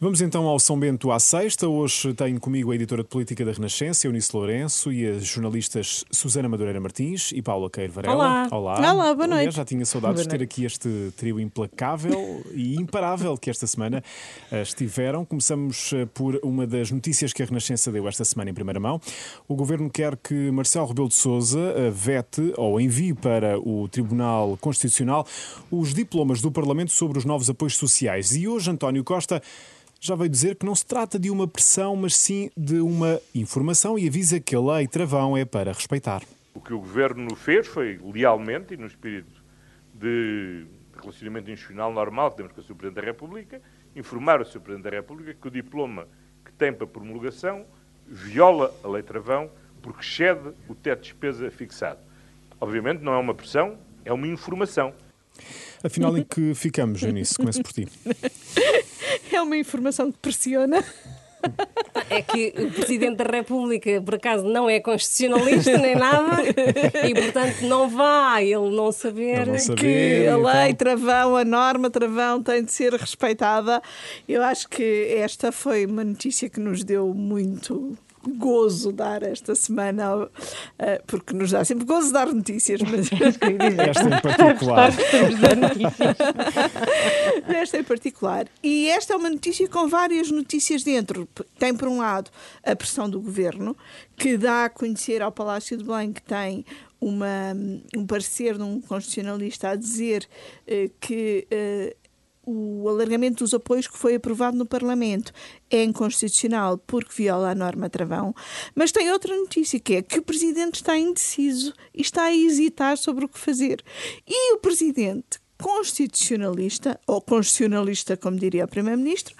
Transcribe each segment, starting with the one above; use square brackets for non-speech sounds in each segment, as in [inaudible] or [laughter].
Vamos então ao São Bento à sexta. Hoje tenho comigo a editora de política da Renascença, Eunice Lourenço, e as jornalistas Susana Madureira Martins e Paula Queiro Varela. Olá. Olá. Olá, boa noite. Já tinha saudades de ter aqui este trio implacável e imparável que esta semana uh, estiveram. Começamos uh, por uma das notícias que a Renascença deu esta semana em primeira mão. O governo quer que Marcelo Rebelo de Sousa uh, vete ou envie para o Tribunal Constitucional os diplomas do Parlamento sobre os novos apoios sociais. E hoje António Costa já veio dizer que não se trata de uma pressão, mas sim de uma informação e avisa que a lei travão é para respeitar. O que o Governo fez foi, lealmente e no espírito de relacionamento institucional normal que temos com o Sr. Presidente da República, informar o Sr. Presidente da República que o diploma que tem para promulgação viola a lei travão porque excede o teto de despesa fixado. Obviamente não é uma pressão, é uma informação. Afinal, em que ficamos, Eunice? Começo por ti. [laughs] É uma informação que pressiona. É que o Presidente da República, por acaso, não é constitucionalista nem nada e, portanto, não vai ele não saber, não saber, que a então. lei travão, a norma travão tem de ser respeitada. Eu acho que esta foi uma notícia que nos deu muito gozo dar esta semana, eh, porque nos dá sempre gozo dar notícias, mas [laughs] [laughs] Esta em particular. Estamos a notícias. Nesta em particular. E esta é uma notícia com várias notícias dentro. Tem, por um lado, a pressão do governo, que dá a conhecer ao Palácio de Belém que tem uma, um parecer de um constitucionalista a dizer eh, que. eh, o alargamento dos apoios que foi aprovado no Parlamento é inconstitucional porque viola a norma travão. Mas tem outra notícia que é que o Presidente está indeciso e está a hesitar sobre o que fazer. E o Presidente constitucionalista, ou constitucionalista, como diria o Primeiro-Ministro,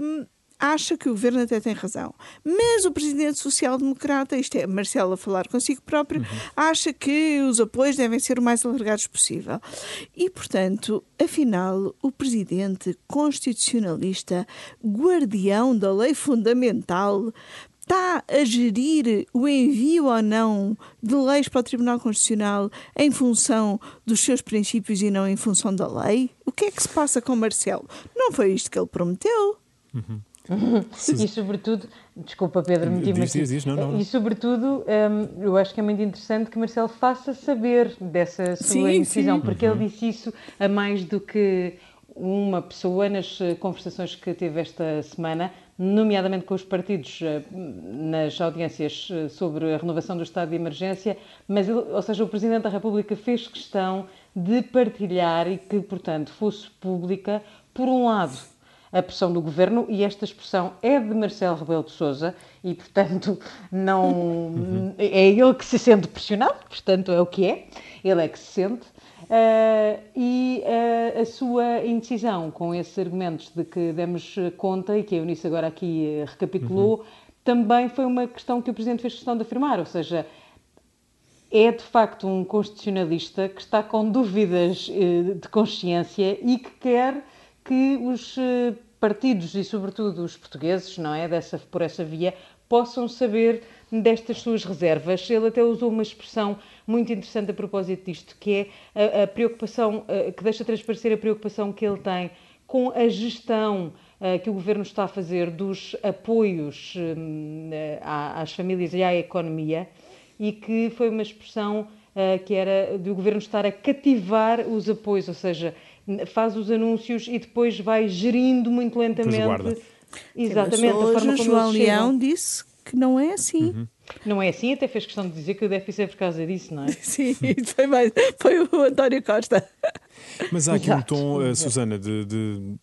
hum, acha que o governo até tem razão. Mas o presidente social-democrata, isto é, Marcelo a falar consigo próprio, acha que os apoios devem ser o mais alargados possível. E, portanto, afinal, o presidente constitucionalista, guardião da lei fundamental, está a gerir o envio ou não de leis para o Tribunal Constitucional em função dos seus princípios e não em função da lei? O que é que se passa com Marcelo? Não foi isto que ele prometeu? [laughs] E sobretudo, desculpa Pedro, me Diz, diz, diz, não, não. E sobretudo, hum, eu acho que é muito interessante que Marcelo faça saber dessa sua Sim, indecisão, sim. porque ele disse isso a mais do que uma pessoa nas eh, conversações que teve esta semana, nomeadamente com os partidos eh, nas audiências eh, sobre a renovação do estado de emergência, mas ele, ou seja, o Presidente da República fez questão de partilhar e que, portanto, fosse pública, por um lado, a pressão do governo e esta expressão é de Marcelo Rebelo de Sousa e, portanto, não é ele que se sente pressionado, portanto, é o que é, ele é que se sente. ah, e ah, a sua indecisão com esses argumentos de que demos conta e que a Eunice agora aqui eh, recapitulou, também foi uma questão que o Presidente fez questão de afirmar, ou seja, é de facto um constitucionalista que está com dúvidas eh, de consciência e que quer que os eh, partidos e sobretudo os portugueses, não é, dessa por essa via, possam saber destas suas reservas. Ele até usou uma expressão muito interessante a propósito disto, que é a, a preocupação eh, que deixa transparecer a preocupação que ele tem com a gestão eh, que o governo está a fazer dos apoios hum, às famílias e à economia e que foi uma expressão que era do governo estar a cativar os apoios, ou seja, faz os anúncios e depois vai gerindo muito lentamente. guarda. Exatamente, a hoje forma o como João eles chegam. Leão disse que não é assim. Não é assim, até fez questão de dizer que o déficit é por causa disso, não é? [laughs] Sim, foi, mais, foi o António Costa. Mas há aqui um Exato. tom, eh, Susana, de, de-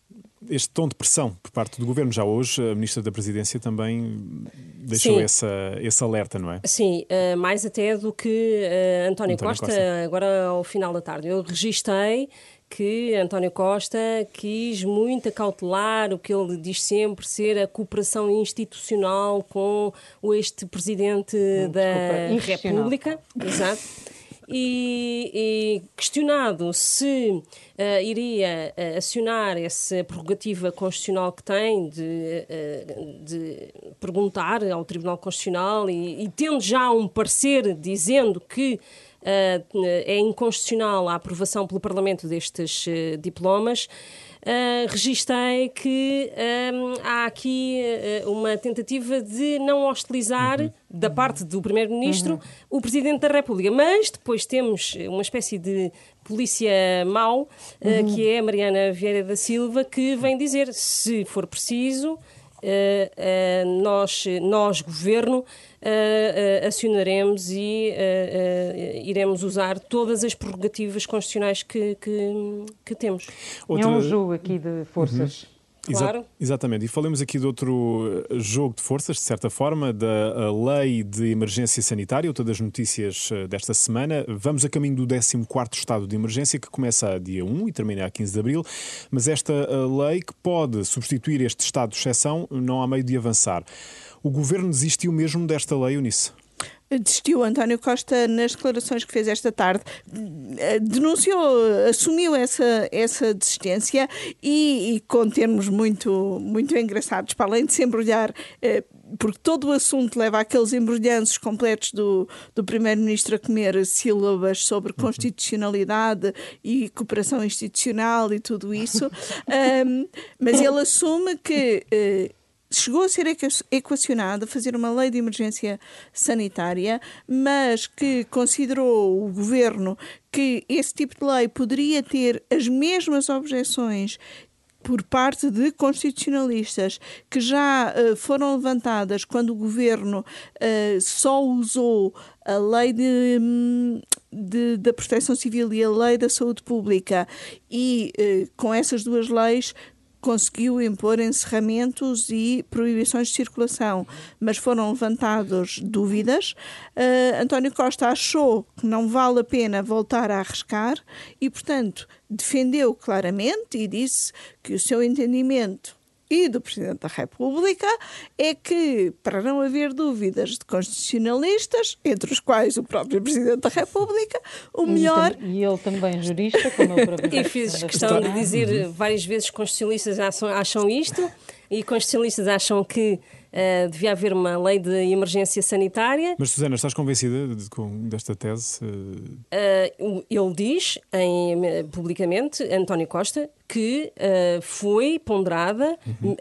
este tom de pressão por parte do governo. Já hoje, a Ministra da Presidência também deixou Sim. essa, esse alerta, não é? Sim, eh, mais até do que eh, António, António Costa, Costa. agora ao final da tarde. Eu registrei que António Costa quis muito acautelar o que ele diz sempre ser a cooperação institucional com este presidente da desculpa. República. Exato. E, e questionado se eh, iria eh, acionar essa prerrogativa constitucional que tem de, eh, de perguntar ao Tribunal Constitucional e, e tendo já um parecer dizendo que é inconstitucional a aprovação pelo Parlamento destes eh, diplomas, uh, registrei que um, há aqui uh, uma tentativa de não hostilizar, uhum. da parte do Primeiro-Ministro, uhum. o Presidente da República. Mas depois temos uma espécie de polícia mau, uhum. que é a Mariana Vieira da Silva, que vem dizer, se for preciso, nós, nós, governo, uh, acionaremos e iremos usar todas as prerrogativas constitucionais que, que, que temos. Outra... É um jogo aqui de forças. Uhum. Claro. Exa exatamente. E falemos aqui de outro jogo de forças, de certa forma, da lei de emergência sanitária, outra das notícias desta semana. Vamos a caminho do 14 estado de emergência, que começa a dia 1 e termina a 15 de abril, mas esta lei que pode substituir este estado de exceção não há meio de avançar. O governo desistiu mesmo desta lei, Unice? Desistiu António Costa nas declarações que fez esta tarde, denunciou, assumiu essa, essa desistência e, e com termos muito, muito engraçados, para além de se embrulhar, eh, porque todo o assunto leva àqueles embrulhanços completos do, do Primeiro-Ministro a comer sílabas sobre uhum. constitucionalidade e cooperação institucional e tudo isso, [laughs] um, mas ele assume que. Uh, chegou a ser equacionado fazer uma lei de emergência sanitária, mas que considerou o governo que esse tipo de lei poderia ter as mesmas objeções por parte de constitucionalistas que já uh, foram levantadas quando o governo uh, só usou a lei de, hum, de, da proteção civil e a lei da saúde pública. E uh, com essas duas leis conseguiu impor encerramentos e proibições de circulação, mas foram levantadas dúvidas. Uh, António Costa achou que não vale a pena voltar a arriscar e, portanto, defendeu claramente e disse que o seu entendimento e do Presidente da República é que, para não haver dúvidas de constitucionalistas, entre os quais o próprio Presidente da República, o melhor. E ele também jurista, como é o próprio E fiz questão de dizer várias vezes que constitucionalistas acham, acham isto e constitucionalistas acham que Uh, devia haver uma lei de emergência sanitária. Mas, Susana, estás convencida de, com, desta tese? Uh, ele diz em, publicamente, António Costa, que uh, foi ponderada uhum.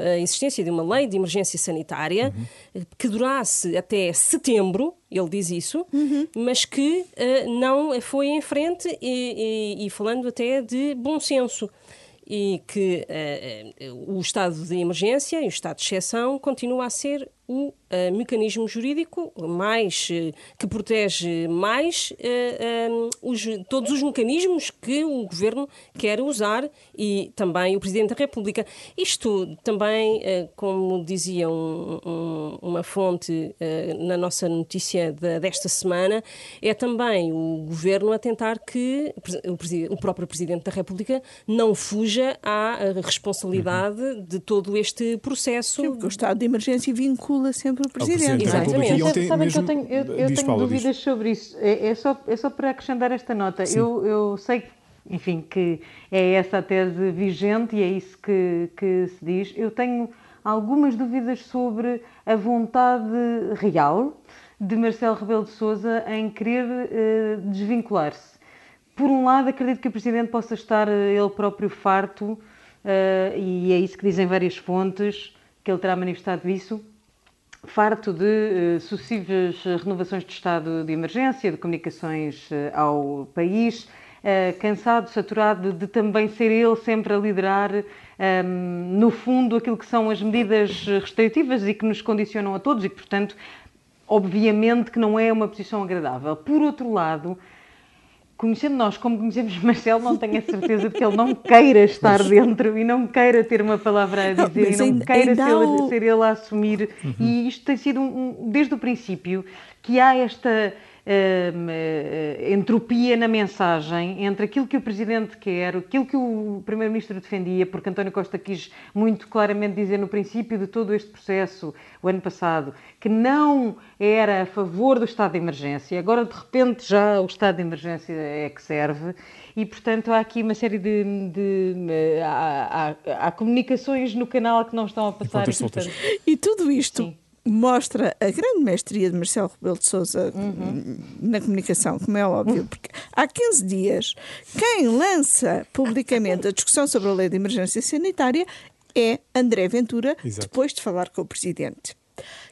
a, a, existência de uma lei de emergência sanitária uhum. que durasse até setembro, ele diz isso, uhum. mas que não foi em frente e, e, e falando até de bom senso e que uh, o estado de emergência e o estado de exceção continua a ser o uh, mecanismo jurídico mais uh, que protege mais uh, os, todos os mecanismos que o governo quer usar e também o Presidente da República. Isto também, como dizia um, um, uma fonte na nossa notícia de, desta semana, é também o governo a tentar que o, o próprio Presidente da República não fuja à responsabilidade uhum. de todo este processo. Sim, o estado de emergência vincula vincula sempre o Presidente. Exatamente. Ontem Sabem que eu tenho, eu, eu tenho Paulo, dúvidas diz. sobre isso. É, é, só, é só para acrescentar esta nota. Eu, eu sei que enfim, que é essa a tese vigente e é isso que, que se diz. Eu tenho algumas dúvidas sobre a vontade real de Marcelo Rebelo de Sousa em querer uh, desvincular-se. Por um lado, acredito que o Presidente possa estar eh, ele próprio farto, uh, e é isso que dizem várias fontes, que ele terá manifestado isso, farto de uh, sucessivas renovações de estado de emergência, de comunicações uh, ao país, uh, cansado, saturado de também ser ele sempre a liderar, um, ehm, no fundo, aquilo que são as medidas restritivas e que nos condicionam a todos e que, portanto, obviamente que não é uma posição agradável. Por outro lado, conhecendo nós como conhecemos [laughs] Marcelo, não tenho a certeza de que ele não queira estar mas... dentro e não queira ter uma palavra a dizer não, e não queira ser, o... ser, ele a assumir. Uhum. E isto tem sido, um, desde o princípio, que há esta uh, entropia na mensagem entre aquilo que o Presidente quer, aquilo que o Primeiro-Ministro defendia, porque António Costa quis muito claramente dizer no princípio de todo este processo, o ano passado, que não era a favor do estado de emergência, agora de repente já o estado de emergência é que serve. E, portanto, há aqui uma série de. de, de há, há, há, comunicações no canal que não estão a passar. E, portanto... e tudo isto Sim mostra a grande mestria de Marcelo Rebelo de Sousa uhum. na comunicação, como é óbvio, porque há 15 dias quem lança publicamente a discussão sobre a lei de emergência sanitária é André Ventura, Exato. depois de falar com o Presidente.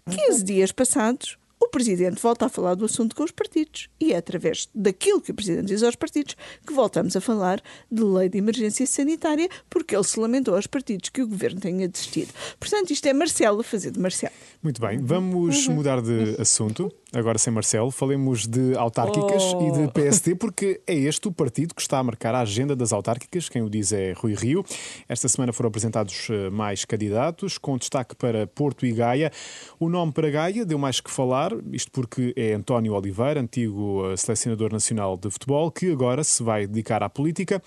15 dias passados, o Presidente volta a falar do assunto com os partidos. E é através daquilo que o Presidente diz aos partidos que voltamos a falar de lei de emergência sanitária, porque ele se lamentou aos partidos que o Governo tenha desistido. Portanto, isto é Marcelo a fazer de Marcelo. Muito bem, vamos uhum. mudar de assunto agora sem Marcelo, falemos de autárquicas oh. e de oh. PST, porque é este o partido que está a marcar a agenda das autárquicas. Quem o diz é Rui Rio. Esta semana foram apresentados eh, mais candidatos, com destaque para Porto e Gaia. O nome para Gaia deu mais que falar, isto porque é António Oliveira, antigo eh, selecionador nacional de futebol, que agora se vai dedicar à política.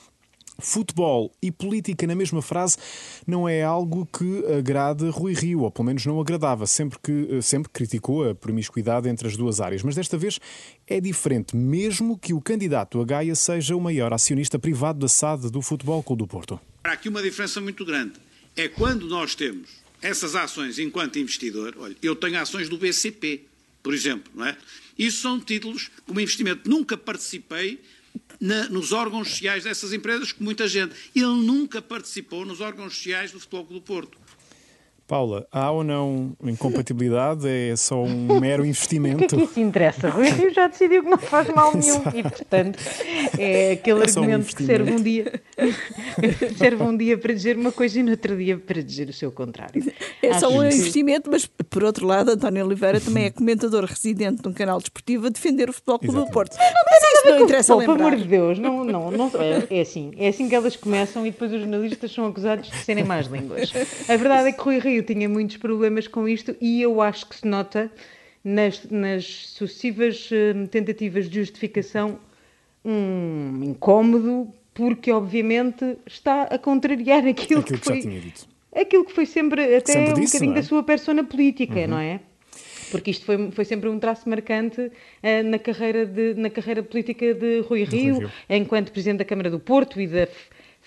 Futebol e política na mesma frase não é algo que agrade Rui Rio, ou pelo menos não agradava, sempre que eh, sempre criticou a promiscuidade entre as duas áreas. Mas desta vez é diferente, mesmo que o candidato a Gaia seja o maior acionista privado da SAD do Futebol Clube do Porto. Há aqui uma diferença muito grande. É quando nós temos essas ações enquanto investidor, olha, eu tenho ações do BCP, por exemplo, não é? Isso são títulos, como investimento, nunca participei na, nos órgãos sociais dessas empresas, com muita gente. Ele nunca participou nos órgãos sociais do Futebol do Porto. Paula, há ou não incompatibilidade? É só um mero [laughs] investimento? O que é que isso interessa? Rui Rio já decidiu que não faz mal [laughs] nenhum e, portanto, é aquele é argumento um que serve um dia [laughs] serve um dia para dizer uma coisa e no outro dia para dizer o seu contrário. É Acho só um que... investimento, mas por outro lado, António Oliveira também é comentador residente num canal desportivo a defender o Futebol Clube do Porto. Mas isso não interessa. Pelo amor de Deus, não, não, não, é, é assim. É assim que elas começam e depois os jornalistas são acusados de serem mais línguas. A verdade é que Rui Rio eu tinha muitos problemas com isto e eu acho que se nota nas, nas sucessivas hum, tentativas de justificação um incómodo, porque obviamente está a contrariar [laughs] aquilo, aquilo que, que foi. Aquilo que foi sempre até sempre um bocadinho é? da sua persona política, uhum. não é? Porque isto foi, foi sempre um traço marcante uh, na, carreira de, na carreira política de Rui Rio, Rui Rio, enquanto Presidente da Câmara do Porto e da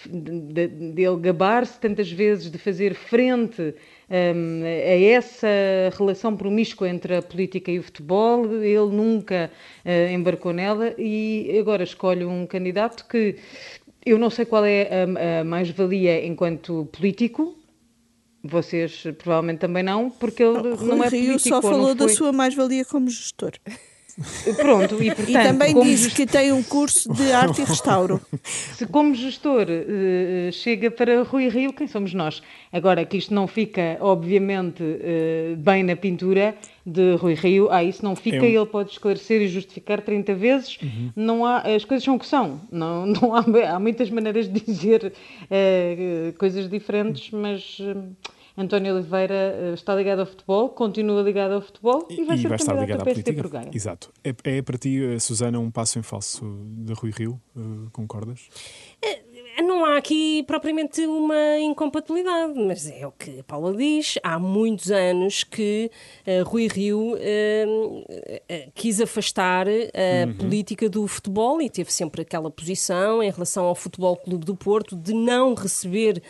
de, de gabar-se tantas vezes de fazer frente um, a essa relação promíscua entre a política e o futebol, ele nunca uh, embarcou nela e agora escolhe um candidato que eu não sei qual é a, a mais-valia enquanto político, vocês provavelmente também não, porque ele não, não é político. só falou da sua mais-valia como gestor. Pronto, e, portanto, e também diz que tem um curso de arte e restauro. [laughs] Se como gestor uh, chega para Rui Rio, quem somos nós? Agora, que isto não fica, obviamente, uh, bem na pintura de Rui Rio, ah, isso não fica, um... ele pode esclarecer e justificar 30 vezes. Uhum. Não há, as coisas são o que são. Não, [laughs] não há, há muitas maneiras de dizer uh, coisas diferentes, mas António Oliveira eh, está ligado ao futebol, continua ligado ao futebol e vai e ser vai estar ligado à política. Por. Exato. É, é, para ti, eh, Susana, um passo em falso de Rui Rio? Uh, concordas? Não há aqui propriamente uma incompatibilidade, mas é o que a Paula diz. Há muitos anos que uh, Rui Rio uh, quis afastar a uhum. política do futebol e teve sempre aquela posição em relação ao Futebol Clube do Porto de não receber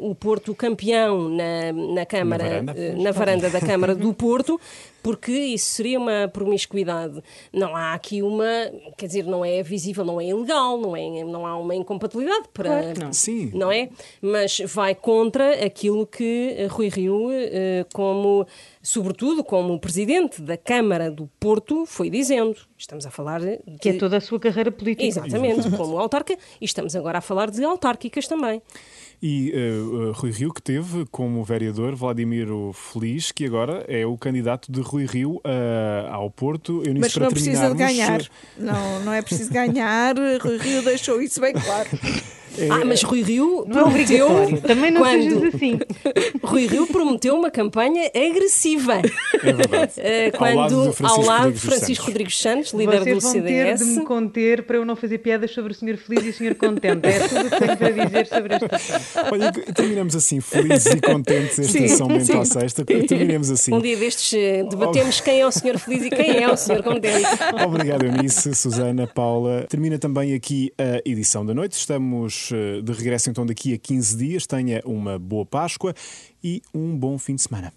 o Porto campeão na, na Câmara, na varanda, uh, na varanda da Câmara do [laughs] Porto, porque isso seria uma promiscuidade. Não há aqui uma, quer dizer, não é visível, não é ilegal, não, é, não há uma incompatibilidade para. Claro não. Sim. Não é? Mas vai contra aquilo que Rui Rio, uh, como sobretudo como presidente da Câmara do Porto, foi dizendo. Estamos a falar de... Que é toda a sua carreira política. Exatamente, como autarca, e estamos agora a falar de autárquicas também. E uh, Rui Rio, que teve como vereador Vladimir Feliz, que agora é o candidato de Rui Rio uh, ao Porto. Eu Mas não precisa de ganhar. Não, não é preciso ganhar. Rui Rio deixou isso bem claro. [laughs] É... Ah, mas Rui Rio não é prometeu. Também não quando... assim. [laughs] Rui Rio prometeu uma campanha agressiva. É verdade. Uh, quando, ao lado, ao lado de Francisco Rodrigues Santos, líder Vocês do vão CDS. ter de me conter para eu não fazer piadas sobre o Senhor Feliz e o Senhor Contente. É tudo o que tenho para dizer sobre esta [laughs] Olha, terminamos assim, felizes e contentes esta sim, São Bento à Sexta. Terminemos assim. Um dia destes eh, debatemos quem é o Senhor Feliz e quem é o Senhor Contente. [laughs] Obrigado, Eunice, Susana, Paula. Termina também aqui a edição da noite. Estamos eh, de regresso então daqui a 15 dias. Tenha uma boa Páscoa e um bom fim de semana.